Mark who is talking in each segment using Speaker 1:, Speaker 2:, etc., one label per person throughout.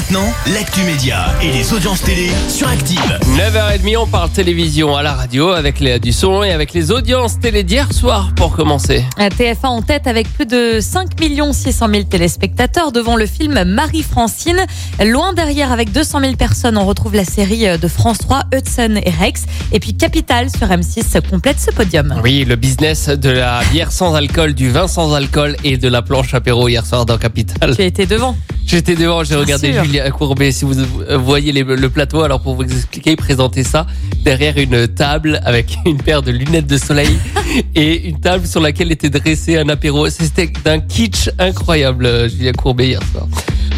Speaker 1: Maintenant, l'actu média et les audiences télé sur Active.
Speaker 2: 9h30, on parle télévision à la radio avec Léa Dusson et avec les audiences télé d'hier soir pour commencer.
Speaker 3: TF1 en tête avec plus de 5 600 000 téléspectateurs devant le film Marie-Francine. Loin derrière avec 200 000 personnes, on retrouve la série de France 3 Hudson et Rex. Et puis Capital sur M6 complète ce podium.
Speaker 2: Oui, le business de la bière sans alcool, du vin sans alcool et de la planche apéro hier soir dans Capital.
Speaker 3: Tu as été devant.
Speaker 2: J'étais devant, j'ai regardé. Julia Courbet. Si vous voyez les- le plateau, alors pour vous expliquer, il présentait ça derrière une table avec une paire de lunettes de soleil et une table sur laquelle était dressé un apéro. C'était d'un kitsch incroyable, Julia Courbet hier soir.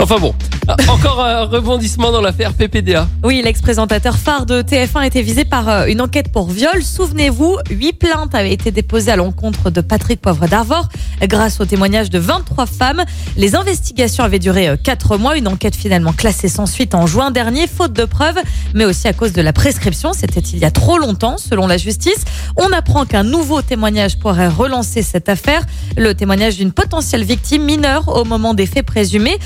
Speaker 2: Enfin bon, Ah, encore un rebondissement dans l'affaire PPDA.
Speaker 3: Oui, l'ex-présentateur phare de TF1 était visé par euh, une enquête pour viol. Souvenez-vous, huit plaintes avaient été déposées à l'encontre de Patrick Poivre d'Arvor grâce au témoignage de 23 femmes. Les investigations avaient duré euh, quatre mois. Une enquête finalement classée sans suite en juin dernier, faute de preuves, mais aussi à cause de la prescription. C'était il y a trop longtemps, selon la justice. On apprend qu'un nouveau témoignage pourrait relancer cette affaire. Le témoignage d'une potentielle victime mineure au moment des faits présumés.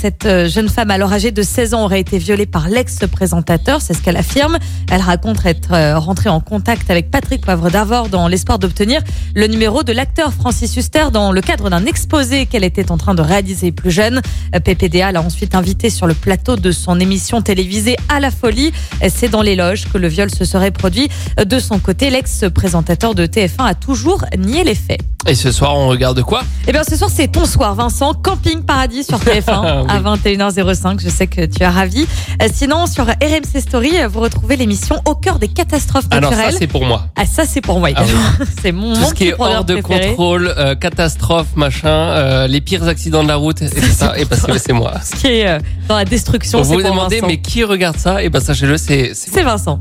Speaker 3: Cette euh, jeune femme, alors âgée de 16 ans, aurait été violée par l'ex-présentateur. C'est ce qu'elle affirme. Elle raconte être euh, rentrée en contact avec Patrick Poivre d'Arvor dans l'espoir d'obtenir le numéro de l'acteur Francis Huster dans le cadre d'un exposé qu'elle était en train de réaliser plus jeune. Euh, PPDA l'a ensuite invité sur le plateau de son émission télévisée À la folie. C'est dans les loges que le viol se serait produit. De son côté, l'ex-présentateur de TF1 a toujours nié les faits.
Speaker 2: Et ce soir, on regarde quoi?
Speaker 3: Eh bien, ce soir, c'est ton soir, Vincent. Camping Paradis sur TF1
Speaker 2: Oui.
Speaker 3: à 21h05. Je sais que tu es ravi. Euh, Sinon, sur RMC Story, euh, vous retrouvez l'émission Au cœur des catastrophes
Speaker 2: Ah non, ça
Speaker 3: naturelles.
Speaker 2: c'est pour moi.
Speaker 3: Ah, ça, c'est pour moi.
Speaker 2: Ah oui.
Speaker 3: c'est mon,
Speaker 2: Tout ce qui est hors de
Speaker 3: préféré.
Speaker 2: contrôle, euh, catastrophe, machin, euh, les pires accidents de la route, et ça, et parce que c'est moi.
Speaker 3: Ce qui est euh, dans la destruction,
Speaker 2: Vous vous demandez,
Speaker 3: Vincent.
Speaker 2: mais qui regarde ça? Et ben sachez-le, c'est c'est
Speaker 3: Vincent.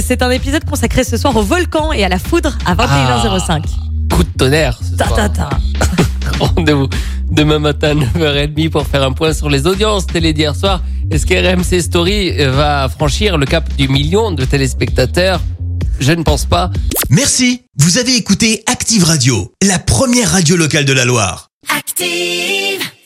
Speaker 3: C'est un épisode consacré ce soir au volcan et à la foudre à 21h05.
Speaker 2: coup de tonnerre. ce
Speaker 3: Ta, ta, ta.
Speaker 2: Rendez-vous demain matin 9h30 pour faire un point sur les audiences télé d'hier soir. Est-ce que RMC Story va franchir le cap du million de téléspectateurs? Je ne pense pas.
Speaker 1: Merci. Vous avez écouté Active Radio, la première radio locale de la Loire.
Speaker 4: Active.